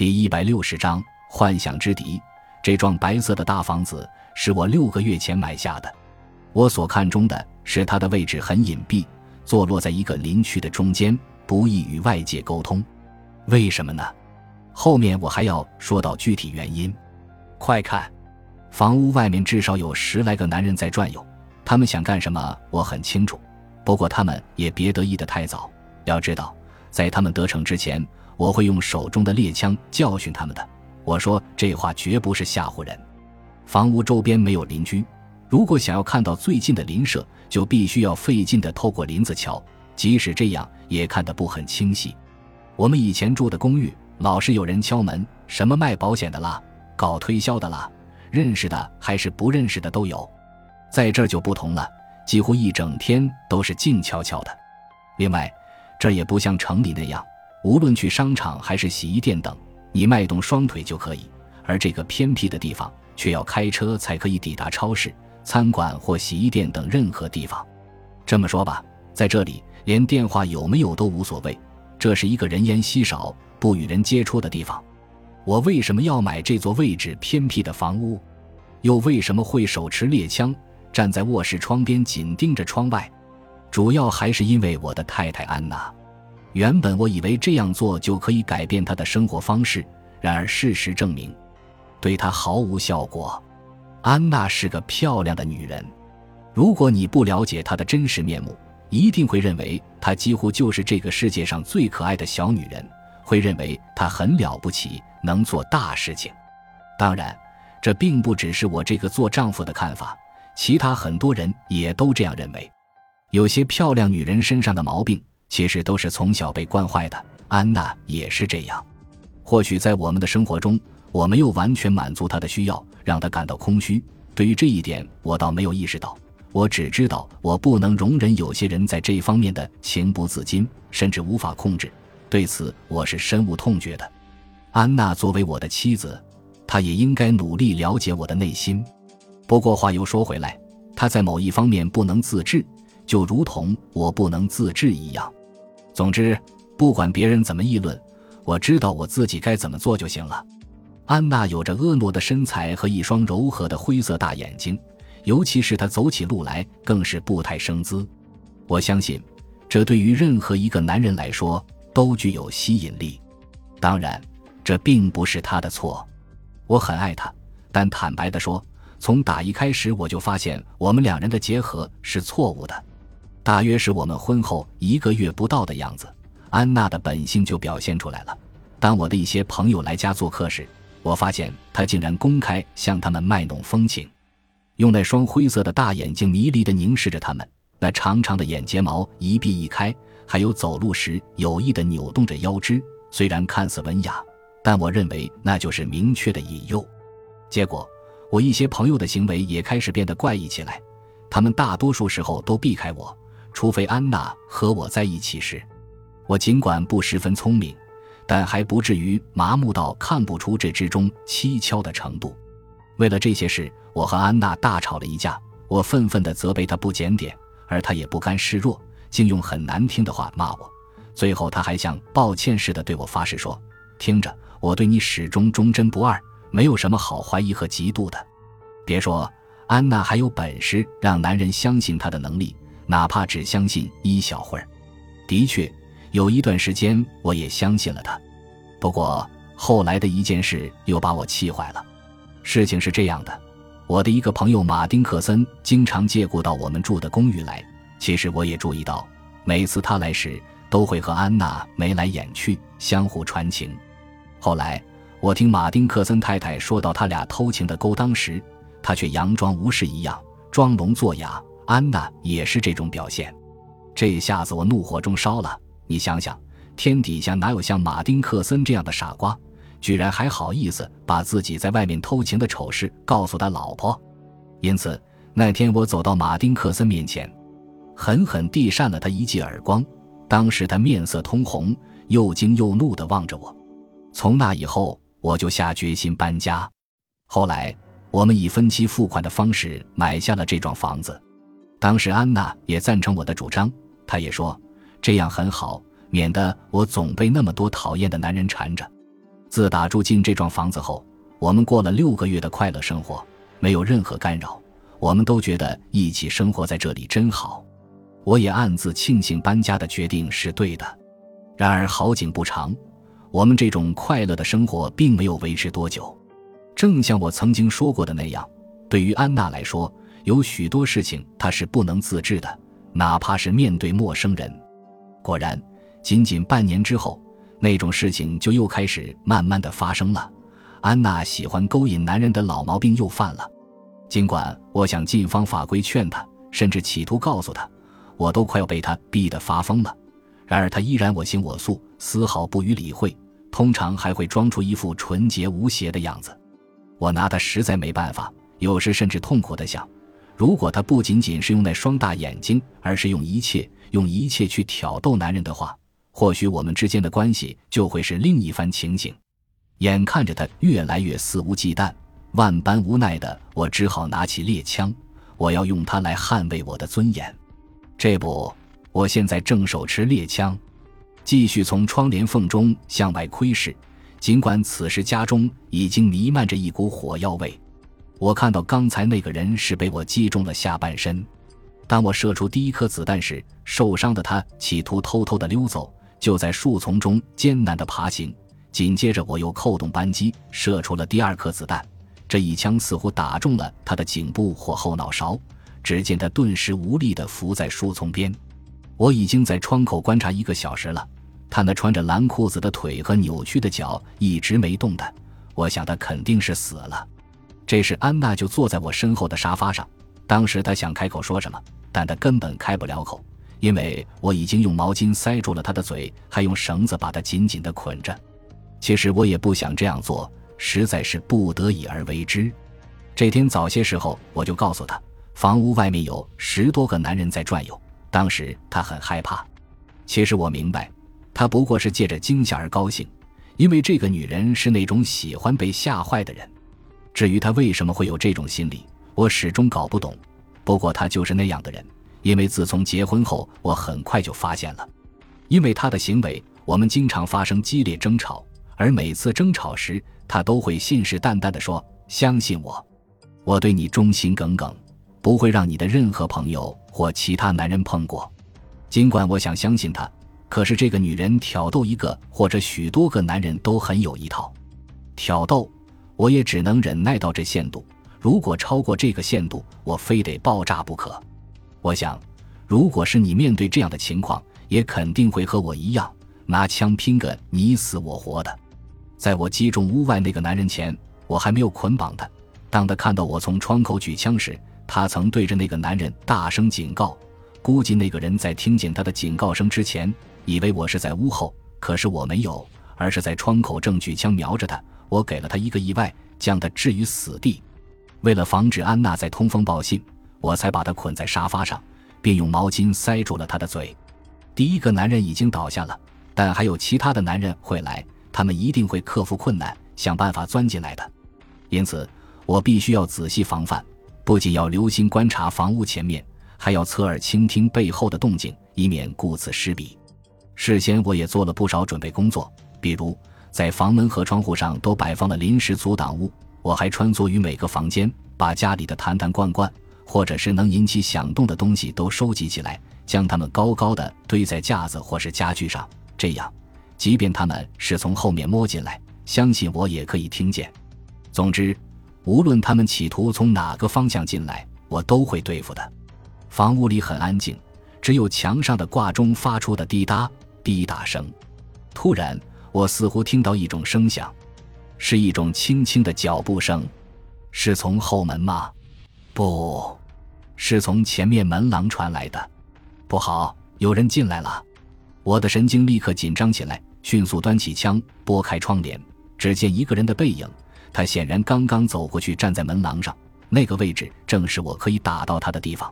第一百六十章幻想之敌。这幢白色的大房子是我六个月前买下的。我所看中的是它的位置很隐蔽，坐落在一个林区的中间，不易与外界沟通。为什么呢？后面我还要说到具体原因。快看，房屋外面至少有十来个男人在转悠，他们想干什么我很清楚。不过他们也别得意的太早。要知道，在他们得逞之前，我会用手中的猎枪教训他们的。我说这话绝不是吓唬人。房屋周边没有邻居，如果想要看到最近的邻舍，就必须要费劲地透过林子瞧，即使这样也看得不很清晰。我们以前住的公寓，老是有人敲门，什么卖保险的啦，搞推销的啦，认识的还是不认识的都有。在这儿就不同了，几乎一整天都是静悄悄的。另外，这也不像城里那样，无论去商场还是洗衣店等。你迈动双腿就可以，而这个偏僻的地方却要开车才可以抵达超市、餐馆或洗衣店等任何地方。这么说吧，在这里连电话有没有都无所谓。这是一个人烟稀少、不与人接触的地方。我为什么要买这座位置偏僻的房屋？又为什么会手持猎枪站在卧室窗边紧盯着窗外？主要还是因为我的太太安娜。原本我以为这样做就可以改变他的生活方式，然而事实证明，对他毫无效果。安娜是个漂亮的女人，如果你不了解她的真实面目，一定会认为她几乎就是这个世界上最可爱的小女人，会认为她很了不起，能做大事情。当然，这并不只是我这个做丈夫的看法，其他很多人也都这样认为。有些漂亮女人身上的毛病。其实都是从小被惯坏的，安娜也是这样。或许在我们的生活中，我没有完全满足她的需要，让她感到空虚。对于这一点，我倒没有意识到。我只知道，我不能容忍有些人在这方面的情不自禁，甚至无法控制。对此，我是深恶痛绝的。安娜作为我的妻子，她也应该努力了解我的内心。不过话又说回来，她在某一方面不能自制，就如同我不能自制一样。总之，不管别人怎么议论，我知道我自己该怎么做就行了。安娜有着婀娜的身材和一双柔和的灰色大眼睛，尤其是她走起路来更是步态生姿。我相信，这对于任何一个男人来说都具有吸引力。当然，这并不是他的错。我很爱他，但坦白地说，从打一开始我就发现我们两人的结合是错误的。大约是我们婚后一个月不到的样子，安娜的本性就表现出来了。当我的一些朋友来家做客时，我发现她竟然公开向他们卖弄风情，用那双灰色的大眼睛迷离地凝视着他们，那长长的眼睫毛一闭一开，还有走路时有意地扭动着腰肢。虽然看似文雅，但我认为那就是明确的引诱。结果，我一些朋友的行为也开始变得怪异起来，他们大多数时候都避开我。除非安娜和我在一起时，我尽管不十分聪明，但还不至于麻木到看不出这之中蹊跷的程度。为了这些事，我和安娜大吵了一架。我愤愤地责备她不检点，而她也不甘示弱，竟用很难听的话骂我。最后，她还像抱歉似的对我发誓说：“听着，我对你始终忠贞不二，没有什么好怀疑和嫉妒的。”别说安娜还有本事让男人相信她的能力。哪怕只相信一小会儿，的确有一段时间我也相信了他。不过后来的一件事又把我气坏了。事情是这样的，我的一个朋友马丁克森经常借故到我们住的公寓来。其实我也注意到，每次他来时都会和安娜眉来眼去，相互传情。后来我听马丁克森太太说到他俩偷情的勾当时，他却佯装无事一样，装聋作哑。安娜也是这种表现，这下子我怒火中烧了。你想想，天底下哪有像马丁克森这样的傻瓜，居然还好意思把自己在外面偷情的丑事告诉他老婆？因此那天我走到马丁克森面前，狠狠地扇了他一记耳光。当时他面色通红，又惊又怒地望着我。从那以后，我就下决心搬家。后来，我们以分期付款的方式买下了这幢房子。当时安娜也赞成我的主张，她也说这样很好，免得我总被那么多讨厌的男人缠着。自打住进这幢房子后，我们过了六个月的快乐生活，没有任何干扰。我们都觉得一起生活在这里真好。我也暗自庆幸搬家的决定是对的。然而好景不长，我们这种快乐的生活并没有维持多久。正像我曾经说过的那样，对于安娜来说，有许多事情她是不能自制的，哪怕是面对陌生人。果然，仅仅半年之后，那种事情就又开始慢慢的发生了。安娜喜欢勾引男人的老毛病又犯了。尽管我想尽方法规劝她，甚至企图告诉她，我都快要被她逼得发疯了，然而她依然我行我素，丝毫不予理会，通常还会装出一副纯洁无邪的样子。我拿她实在没办法，有时甚至痛苦地想，如果她不仅仅是用那双大眼睛，而是用一切。用一切去挑逗男人的话，或许我们之间的关系就会是另一番情景。眼看着他越来越肆无忌惮，万般无奈的我只好拿起猎枪，我要用它来捍卫我的尊严。这不，我现在正手持猎枪，继续从窗帘缝中向外窥视。尽管此时家中已经弥漫着一股火药味，我看到刚才那个人是被我击中了下半身。当我射出第一颗子弹时，受伤的他企图偷偷的溜走，就在树丛中艰难的爬行。紧接着，我又扣动扳机，射出了第二颗子弹。这一枪似乎打中了他的颈部或后脑勺，只见他顿时无力的伏在树丛边。我已经在窗口观察一个小时了，他那穿着蓝裤子的腿和扭曲的脚一直没动弹。我想他肯定是死了。这时，安娜就坐在我身后的沙发上。当时她想开口说什么。但她根本开不了口，因为我已经用毛巾塞住了她的嘴，还用绳子把她紧紧地捆着。其实我也不想这样做，实在是不得已而为之。这天早些时候，我就告诉她，房屋外面有十多个男人在转悠。当时她很害怕。其实我明白，她不过是借着惊吓而高兴，因为这个女人是那种喜欢被吓坏的人。至于他为什么会有这种心理，我始终搞不懂。不过他就是那样的人，因为自从结婚后，我很快就发现了。因为他的行为，我们经常发生激烈争吵，而每次争吵时，他都会信誓旦旦地说：“相信我，我对你忠心耿耿，不会让你的任何朋友或其他男人碰过。”尽管我想相信他，可是这个女人挑逗一个或者许多个男人都很有一套。挑逗，我也只能忍耐到这限度。如果超过这个限度，我非得爆炸不可。我想，如果是你面对这样的情况，也肯定会和我一样，拿枪拼个你死我活的。在我击中屋外那个男人前，我还没有捆绑他。当他看到我从窗口举枪时，他曾对着那个男人大声警告。估计那个人在听见他的警告声之前，以为我是在屋后，可是我没有，而是在窗口正举枪瞄着他。我给了他一个意外，将他置于死地。为了防止安娜再通风报信，我才把他捆在沙发上，并用毛巾塞住了他的嘴。第一个男人已经倒下了，但还有其他的男人会来，他们一定会克服困难，想办法钻进来的。因此，我必须要仔细防范，不仅要留心观察房屋前面，还要侧耳倾听背后的动静，以免顾此失彼。事先我也做了不少准备工作，比如在房门和窗户上都摆放了临时阻挡物。我还穿梭于每个房间，把家里的坛坛罐罐，或者是能引起响动的东西都收集起来，将它们高高的堆在架子或是家具上。这样，即便他们是从后面摸进来，相信我也可以听见。总之，无论他们企图从哪个方向进来，我都会对付的。房屋里很安静，只有墙上的挂钟发出的滴答滴答声。突然，我似乎听到一种声响。是一种轻轻的脚步声，是从后门吗？不，是从前面门廊传来的。不好，有人进来了！我的神经立刻紧张起来，迅速端起枪，拨开窗帘，只见一个人的背影。他显然刚刚走过去，站在门廊上，那个位置正是我可以打到他的地方。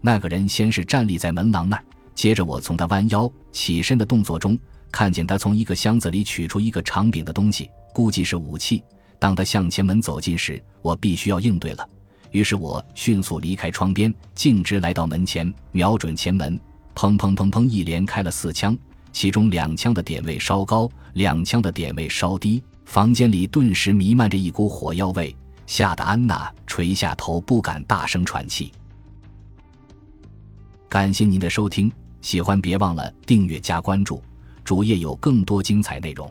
那个人先是站立在门廊那儿，接着我从他弯腰起身的动作中，看见他从一个箱子里取出一个长柄的东西。估计是武器。当他向前门走近时，我必须要应对了。于是我迅速离开窗边，径直来到门前，瞄准前门，砰砰砰砰，一连开了四枪。其中两枪的点位稍高，两枪的点位稍低，房间里顿时弥漫着一股火药味，吓得安娜垂下头，不敢大声喘气。感谢您的收听，喜欢别忘了订阅加关注，主页有更多精彩内容。